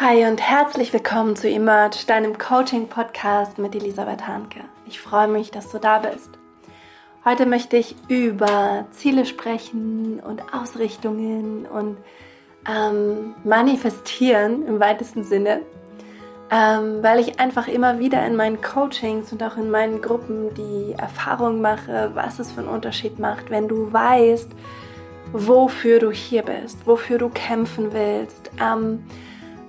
Hi und herzlich willkommen zu Emerge, deinem Coaching-Podcast mit Elisabeth Hanke. Ich freue mich, dass du da bist. Heute möchte ich über Ziele sprechen und Ausrichtungen und ähm, manifestieren im weitesten Sinne, ähm, weil ich einfach immer wieder in meinen Coachings und auch in meinen Gruppen die Erfahrung mache, was es für einen Unterschied macht, wenn du weißt, wofür du hier bist, wofür du kämpfen willst. Ähm,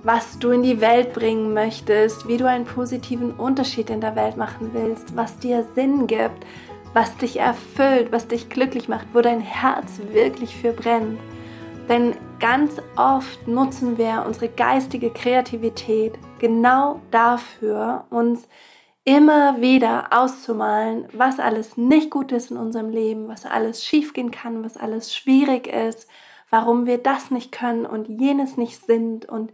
was du in die Welt bringen möchtest, wie du einen positiven Unterschied in der Welt machen willst, was dir Sinn gibt, was dich erfüllt, was dich glücklich macht, wo dein Herz wirklich für brennt. Denn ganz oft nutzen wir unsere geistige Kreativität genau dafür, uns immer wieder auszumalen, was alles nicht gut ist in unserem Leben, was alles schiefgehen kann, was alles schwierig ist, warum wir das nicht können und jenes nicht sind und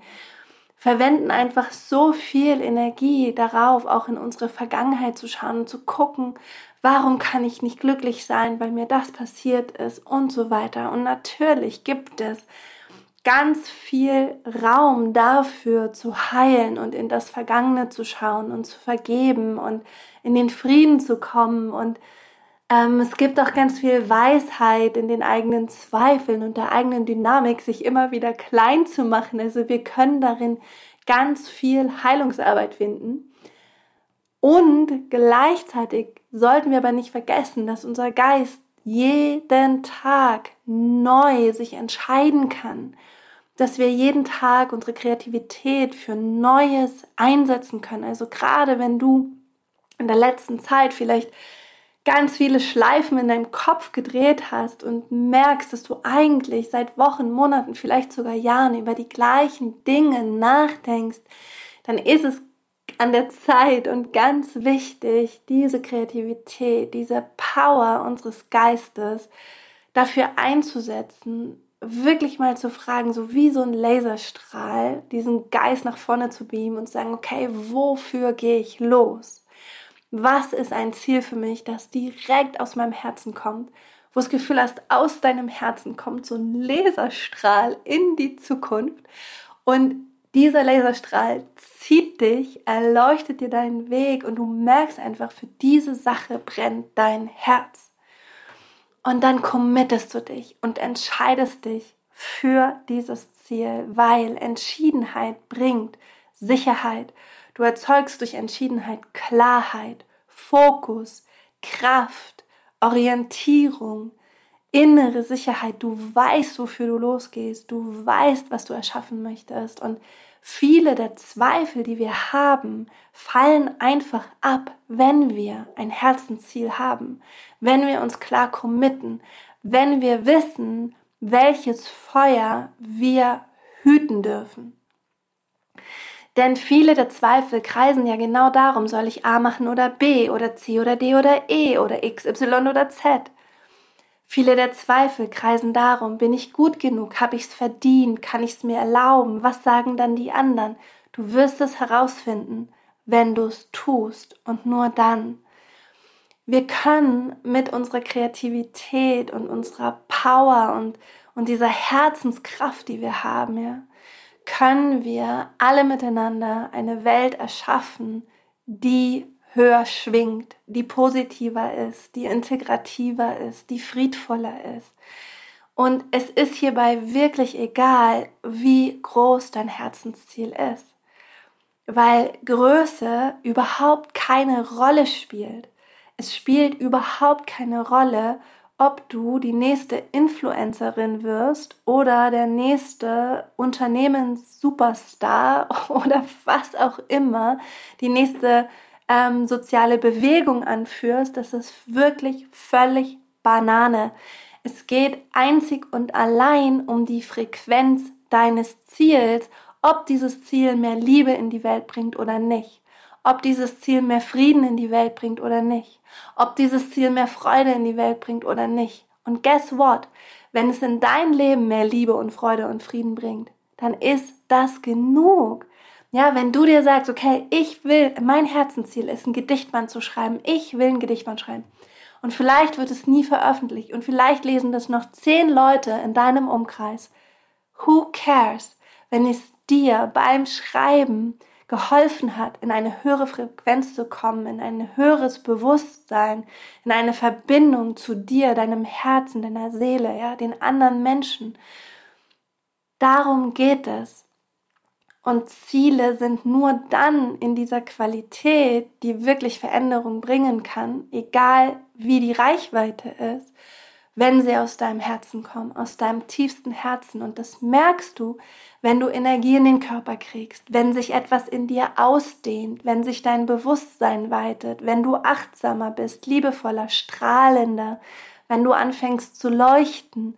verwenden einfach so viel Energie darauf, auch in unsere Vergangenheit zu schauen und zu gucken, warum kann ich nicht glücklich sein, weil mir das passiert ist und so weiter. Und natürlich gibt es ganz viel Raum dafür zu heilen und in das Vergangene zu schauen und zu vergeben und in den Frieden zu kommen und ähm, es gibt auch ganz viel Weisheit in den eigenen Zweifeln und der eigenen Dynamik, sich immer wieder klein zu machen. Also wir können darin ganz viel Heilungsarbeit finden. Und gleichzeitig sollten wir aber nicht vergessen, dass unser Geist jeden Tag neu sich entscheiden kann, dass wir jeden Tag unsere Kreativität für Neues einsetzen können. Also gerade wenn du in der letzten Zeit vielleicht ganz viele Schleifen in deinem Kopf gedreht hast und merkst, dass du eigentlich seit Wochen, Monaten, vielleicht sogar Jahren über die gleichen Dinge nachdenkst, dann ist es an der Zeit und ganz wichtig, diese Kreativität, diese Power unseres Geistes dafür einzusetzen, wirklich mal zu fragen, so wie so ein Laserstrahl, diesen Geist nach vorne zu beamen und zu sagen, okay, wofür gehe ich los? Was ist ein Ziel für mich, das direkt aus meinem Herzen kommt, wo das Gefühl hast, aus deinem Herzen kommt so ein Laserstrahl in die Zukunft und dieser Laserstrahl zieht dich, erleuchtet dir deinen Weg und du merkst einfach, für diese Sache brennt dein Herz. Und dann committest du dich und entscheidest dich für dieses Ziel, weil Entschiedenheit bringt Sicherheit Du erzeugst durch Entschiedenheit Klarheit, Fokus, Kraft, Orientierung, innere Sicherheit. Du weißt, wofür du losgehst. Du weißt, was du erschaffen möchtest. Und viele der Zweifel, die wir haben, fallen einfach ab, wenn wir ein Herzensziel haben, wenn wir uns klar committen, wenn wir wissen, welches Feuer wir hüten dürfen. Denn viele der Zweifel kreisen ja genau darum, soll ich A machen oder B oder C oder D oder E oder X, Y oder Z. Viele der Zweifel kreisen darum, bin ich gut genug, habe ich es verdient, kann ich es mir erlauben, was sagen dann die anderen? Du wirst es herausfinden, wenn du es tust und nur dann. Wir können mit unserer Kreativität und unserer Power und, und dieser Herzenskraft, die wir haben, ja, können wir alle miteinander eine Welt erschaffen, die höher schwingt, die positiver ist, die integrativer ist, die friedvoller ist. Und es ist hierbei wirklich egal, wie groß dein Herzensziel ist, weil Größe überhaupt keine Rolle spielt. Es spielt überhaupt keine Rolle, ob du die nächste Influencerin wirst oder der nächste Unternehmenssuperstar oder was auch immer, die nächste ähm, soziale Bewegung anführst, das ist wirklich völlig Banane. Es geht einzig und allein um die Frequenz deines Ziels, ob dieses Ziel mehr Liebe in die Welt bringt oder nicht ob dieses Ziel mehr Frieden in die Welt bringt oder nicht, ob dieses Ziel mehr Freude in die Welt bringt oder nicht. Und guess what? Wenn es in dein Leben mehr Liebe und Freude und Frieden bringt, dann ist das genug. Ja, wenn du dir sagst, okay, ich will, mein Herzensziel ist, ein Gedichtband zu schreiben, ich will ein Gedichtband schreiben. Und vielleicht wird es nie veröffentlicht und vielleicht lesen das noch zehn Leute in deinem Umkreis. Who cares? Wenn es dir beim Schreiben geholfen hat, in eine höhere Frequenz zu kommen, in ein höheres Bewusstsein, in eine Verbindung zu dir, deinem Herzen, deiner Seele, ja, den anderen Menschen. Darum geht es. Und Ziele sind nur dann in dieser Qualität, die wirklich Veränderung bringen kann, egal wie die Reichweite ist, wenn sie aus deinem Herzen kommen, aus deinem tiefsten Herzen. Und das merkst du, wenn du Energie in den Körper kriegst, wenn sich etwas in dir ausdehnt, wenn sich dein Bewusstsein weitet, wenn du achtsamer bist, liebevoller, strahlender, wenn du anfängst zu leuchten,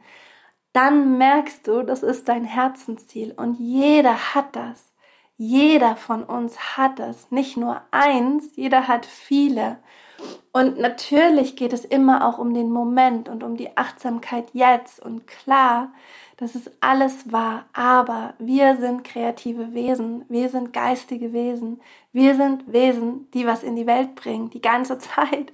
dann merkst du, das ist dein Herzensziel. Und jeder hat das. Jeder von uns hat das. Nicht nur eins, jeder hat viele. Und natürlich geht es immer auch um den Moment und um die Achtsamkeit jetzt. Und klar, das ist alles wahr, aber wir sind kreative Wesen, wir sind geistige Wesen, wir sind Wesen, die was in die Welt bringen, die ganze Zeit.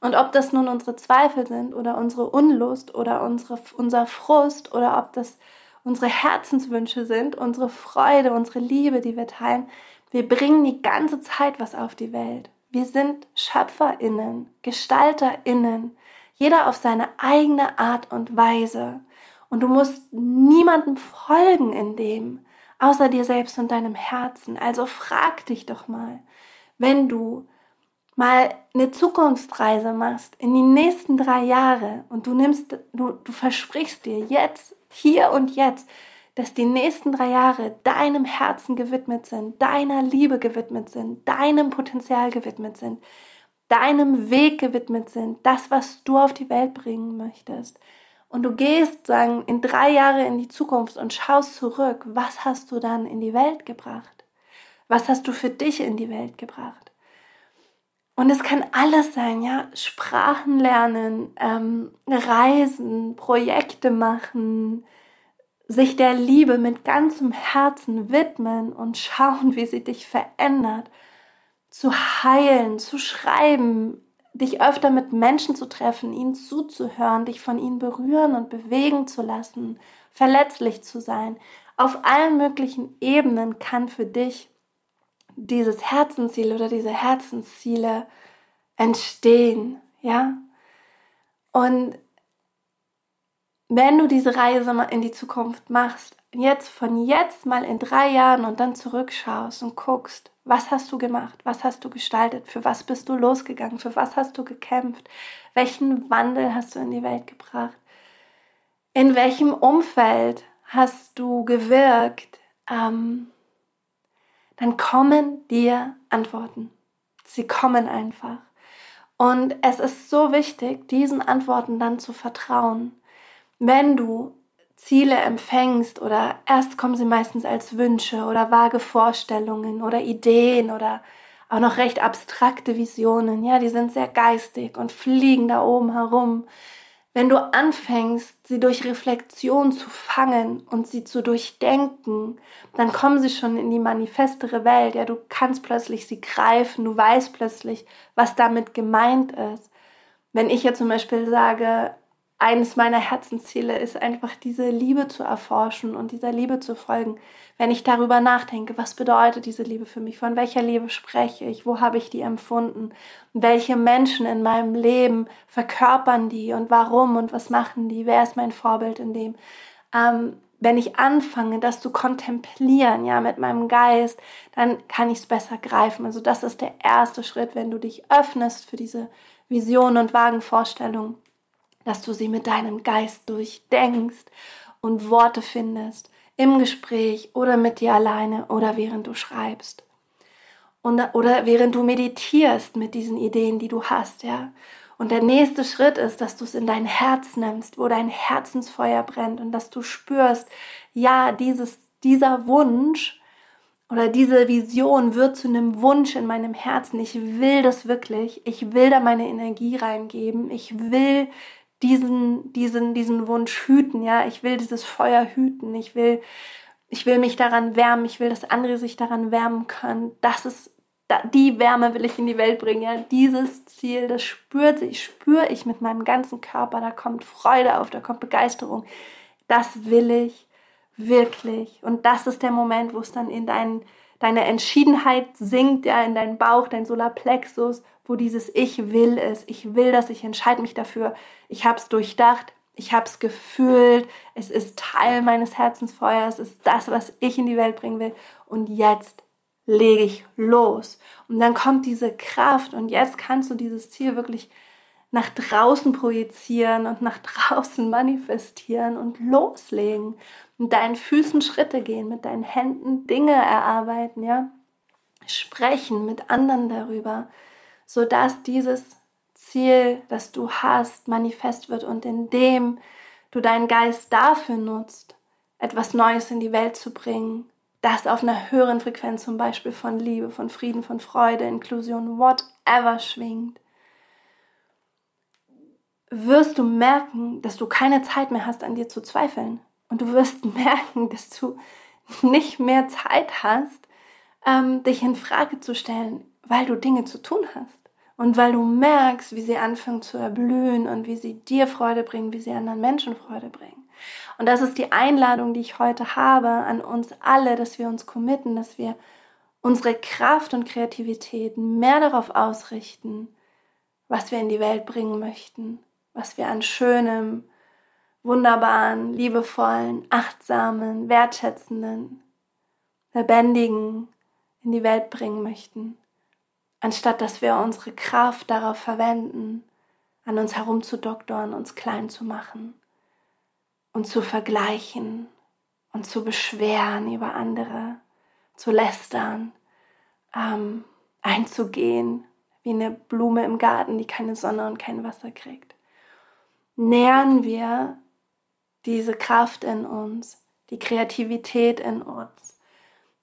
Und ob das nun unsere Zweifel sind oder unsere Unlust oder unsere, unser Frust oder ob das unsere Herzenswünsche sind, unsere Freude, unsere Liebe, die wir teilen, wir bringen die ganze Zeit was auf die Welt. Wir sind Schöpferinnen, Gestalterinnen, jeder auf seine eigene Art und Weise. Und du musst niemandem folgen in dem, außer dir selbst und deinem Herzen. Also frag dich doch mal, wenn du mal eine Zukunftsreise machst in die nächsten drei Jahre und du nimmst, du, du versprichst dir jetzt, hier und jetzt, dass die nächsten drei Jahre deinem Herzen gewidmet sind, deiner Liebe gewidmet sind, deinem Potenzial gewidmet sind, deinem Weg gewidmet sind, das, was du auf die Welt bringen möchtest. Und du gehst, sagen, in drei Jahre in die Zukunft und schaust zurück, was hast du dann in die Welt gebracht? Was hast du für dich in die Welt gebracht? Und es kann alles sein, ja, Sprachen lernen, ähm, Reisen, Projekte machen, sich der Liebe mit ganzem Herzen widmen und schauen, wie sie dich verändert, zu heilen, zu schreiben, dich öfter mit Menschen zu treffen, ihnen zuzuhören, dich von ihnen berühren und bewegen zu lassen, verletzlich zu sein. Auf allen möglichen Ebenen kann für dich dieses Herzensziel oder diese Herzensziele entstehen, ja? Und wenn du diese Reise mal in die Zukunft machst, jetzt von jetzt mal in drei Jahren und dann zurückschaust und guckst, was hast du gemacht, was hast du gestaltet, für was bist du losgegangen, für was hast du gekämpft, welchen Wandel hast du in die Welt gebracht, in welchem Umfeld hast du gewirkt, ähm, dann kommen dir Antworten. Sie kommen einfach. Und es ist so wichtig, diesen Antworten dann zu vertrauen wenn du Ziele empfängst oder erst kommen sie meistens als Wünsche oder vage Vorstellungen oder Ideen oder auch noch recht abstrakte Visionen, ja, die sind sehr geistig und fliegen da oben herum. Wenn du anfängst, sie durch Reflexion zu fangen und sie zu durchdenken, dann kommen sie schon in die manifestere Welt. Ja, du kannst plötzlich sie greifen, du weißt plötzlich, was damit gemeint ist. Wenn ich jetzt zum Beispiel sage, eines meiner Herzensziele ist einfach diese Liebe zu erforschen und dieser Liebe zu folgen. Wenn ich darüber nachdenke, was bedeutet diese Liebe für mich? Von welcher Liebe spreche ich? Wo habe ich die empfunden? Welche Menschen in meinem Leben verkörpern die und warum und was machen die? Wer ist mein Vorbild in dem? Ähm, wenn ich anfange, das zu kontemplieren, ja, mit meinem Geist, dann kann ich es besser greifen. Also das ist der erste Schritt, wenn du dich öffnest für diese Visionen und vagen Vorstellungen dass du sie mit deinem Geist durchdenkst und Worte findest im Gespräch oder mit dir alleine oder während du schreibst. Und, oder während du meditierst mit diesen Ideen, die du hast, ja. Und der nächste Schritt ist, dass du es in dein Herz nimmst, wo dein Herzensfeuer brennt und dass du spürst, ja, dieses, dieser Wunsch oder diese Vision wird zu einem Wunsch in meinem Herzen. Ich will das wirklich. Ich will da meine Energie reingeben. Ich will diesen, diesen, diesen Wunsch hüten, ja. Ich will dieses Feuer hüten. Ich will, ich will mich daran wärmen. Ich will, dass andere sich daran wärmen können. Das ist, die Wärme will ich in die Welt bringen, ja. Dieses Ziel, das spürt sich, spüre ich mit meinem ganzen Körper. Da kommt Freude auf, da kommt Begeisterung. Das will ich wirklich. Und das ist der Moment, wo es dann in dein, deine Entschiedenheit sinkt, ja, in deinen Bauch, dein Solarplexus, wo dieses Ich will es, ich will das, ich entscheide mich dafür, ich habe es durchdacht, ich habe es gefühlt, es ist Teil meines Herzensfeuers, es ist das, was ich in die Welt bringen will. Und jetzt lege ich los. Und dann kommt diese Kraft und jetzt kannst du dieses Ziel wirklich nach draußen projizieren und nach draußen manifestieren und loslegen. Mit deinen Füßen Schritte gehen, mit deinen Händen Dinge erarbeiten, ja. Sprechen mit anderen darüber, sodass dieses Ziel, das du hast, manifest wird und indem du deinen Geist dafür nutzt, etwas Neues in die Welt zu bringen, das auf einer höheren Frequenz zum Beispiel von Liebe, von Frieden, von Freude, Inklusion, whatever schwingt, wirst du merken, dass du keine Zeit mehr hast, an dir zu zweifeln. Und du wirst merken, dass du nicht mehr Zeit hast, ähm, dich in Frage zu stellen, weil du Dinge zu tun hast. Und weil du merkst, wie sie anfangen zu erblühen und wie sie dir Freude bringen, wie sie anderen Menschen Freude bringen. Und das ist die Einladung, die ich heute habe an uns alle, dass wir uns committen, dass wir unsere Kraft und Kreativität mehr darauf ausrichten, was wir in die Welt bringen möchten was wir an schönem, wunderbaren, liebevollen, achtsamen, wertschätzenden, lebendigen in die Welt bringen möchten, anstatt dass wir unsere Kraft darauf verwenden, an uns herumzudoktoren, uns klein zu machen und zu vergleichen und zu beschweren über andere, zu lästern, ähm, einzugehen wie eine Blume im Garten, die keine Sonne und kein Wasser kriegt. Nähern wir diese Kraft in uns, die Kreativität in uns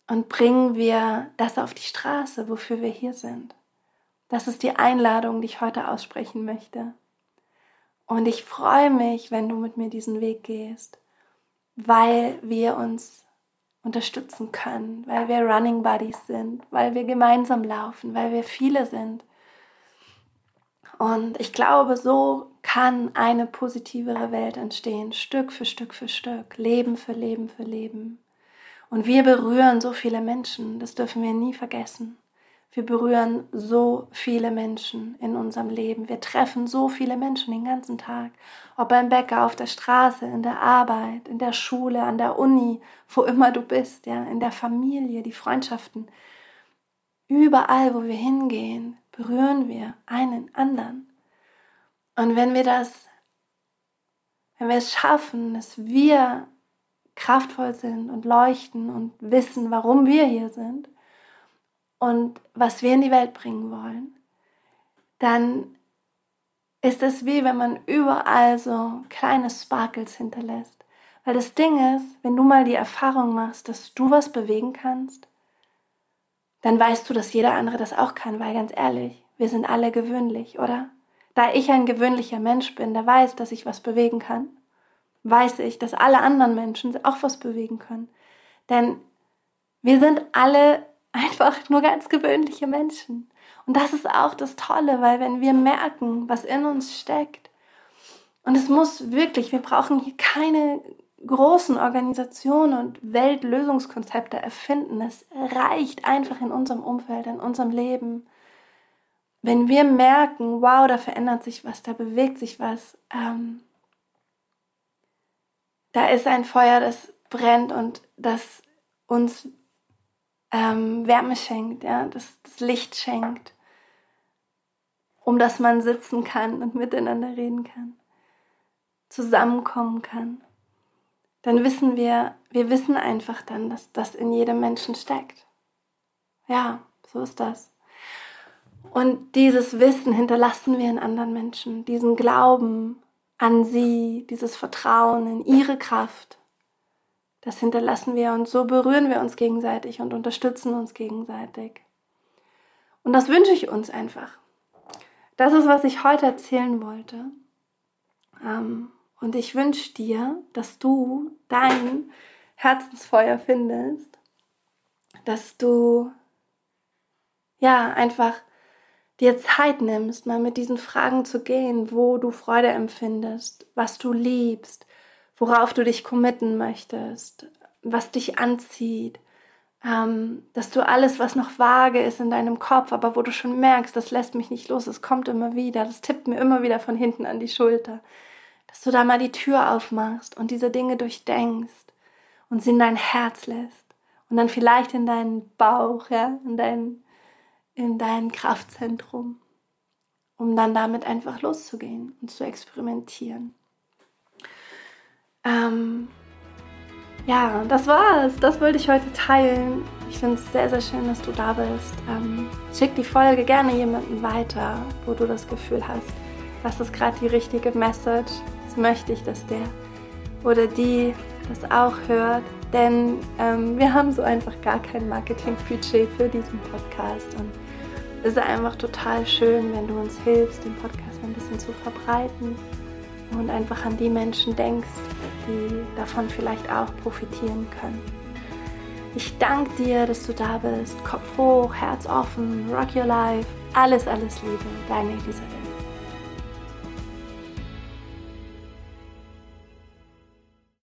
und bringen wir das auf die Straße, wofür wir hier sind. Das ist die Einladung, die ich heute aussprechen möchte. Und ich freue mich, wenn du mit mir diesen Weg gehst, weil wir uns unterstützen können, weil wir Running Buddies sind, weil wir gemeinsam laufen, weil wir viele sind und ich glaube, so kann eine positivere Welt entstehen, Stück für Stück für Stück, Leben für Leben für Leben. Und wir berühren so viele Menschen, das dürfen wir nie vergessen. Wir berühren so viele Menschen in unserem Leben. Wir treffen so viele Menschen den ganzen Tag. Ob beim Bäcker, auf der Straße, in der Arbeit, in der Schule, an der Uni, wo immer du bist, ja, in der Familie, die Freundschaften. Überall, wo wir hingehen, berühren wir einen anderen. Und wenn wir das, wenn wir es schaffen, dass wir kraftvoll sind und leuchten und wissen, warum wir hier sind und was wir in die Welt bringen wollen, dann ist es wie wenn man überall so kleine Sparkles hinterlässt. Weil das Ding ist, wenn du mal die Erfahrung machst, dass du was bewegen kannst, dann weißt du, dass jeder andere das auch kann, weil ganz ehrlich, wir sind alle gewöhnlich, oder? Da ich ein gewöhnlicher Mensch bin, der weiß, dass ich was bewegen kann, weiß ich, dass alle anderen Menschen auch was bewegen können. Denn wir sind alle einfach nur ganz gewöhnliche Menschen. Und das ist auch das Tolle, weil wenn wir merken, was in uns steckt, und es muss wirklich, wir brauchen hier keine großen Organisationen und Weltlösungskonzepte erfinden. Es reicht einfach in unserem Umfeld, in unserem Leben. Wenn wir merken, wow, da verändert sich was, da bewegt sich was, ähm, da ist ein Feuer, das brennt und das uns ähm, Wärme schenkt, ja, das, das Licht schenkt, um das man sitzen kann und miteinander reden kann, zusammenkommen kann dann wissen wir, wir wissen einfach dann, dass das in jedem Menschen steckt. Ja, so ist das. Und dieses Wissen hinterlassen wir in anderen Menschen, diesen Glauben an sie, dieses Vertrauen in ihre Kraft. Das hinterlassen wir und so berühren wir uns gegenseitig und unterstützen uns gegenseitig. Und das wünsche ich uns einfach. Das ist, was ich heute erzählen wollte. Ähm, und ich wünsche dir, dass du dein Herzensfeuer findest, dass du ja einfach dir Zeit nimmst, mal mit diesen Fragen zu gehen, wo du Freude empfindest, was du liebst, worauf du dich committen möchtest, was dich anzieht, ähm, dass du alles, was noch vage ist in deinem Kopf, aber wo du schon merkst, das lässt mich nicht los, es kommt immer wieder, das tippt mir immer wieder von hinten an die Schulter, dass du da mal die Tür aufmachst und diese Dinge durchdenkst und sie in dein Herz lässt und dann vielleicht in deinen Bauch, ja, in dein, in dein Kraftzentrum, um dann damit einfach loszugehen und zu experimentieren. Ähm, ja, das war's. Das wollte ich heute teilen. Ich finde es sehr, sehr schön, dass du da bist. Ähm, schick die Folge gerne jemandem weiter, wo du das Gefühl hast, das ist gerade die richtige Message. Das möchte ich, dass der oder die das auch hört. Denn ähm, wir haben so einfach gar kein Marketingbudget für diesen Podcast. Und es ist einfach total schön, wenn du uns hilfst, den Podcast ein bisschen zu verbreiten und einfach an die Menschen denkst, die davon vielleicht auch profitieren können. Ich danke dir, dass du da bist. Kopf hoch, Herz offen, rock your life. Alles, alles Liebe. Deine Elisabeth.